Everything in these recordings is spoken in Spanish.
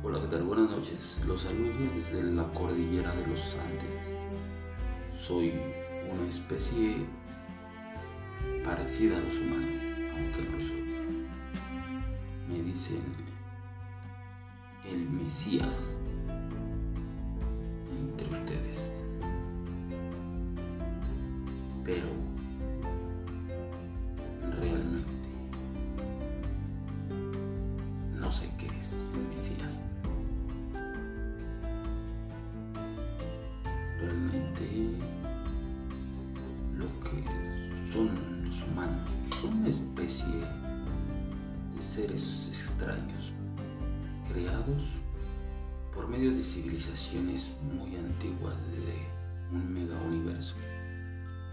Hola, ¿qué tal? Buenas noches. Los saludo desde la cordillera de los Andes. Soy una especie parecida a los humanos, aunque no lo soy. Me dicen el Mesías entre ustedes. Pero no sé qué es el Mesías. Realmente lo que son los humanos son una especie de seres extraños creados por medio de civilizaciones muy antiguas de un mega universo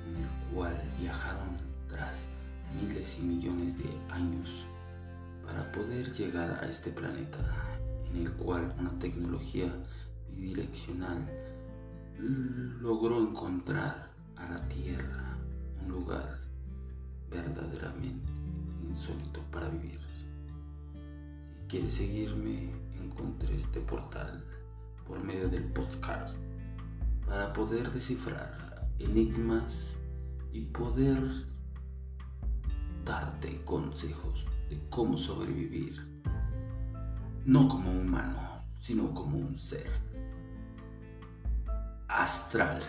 en el cual viajaron tras miles y millones de años poder llegar a este planeta en el cual una tecnología bidireccional logró encontrar a la Tierra un lugar verdaderamente insólito para vivir. Si quieres seguirme, encontré este portal por medio del podcast para poder descifrar enigmas y poder darte consejos de cómo sobrevivir, no como humano, sino como un ser astral.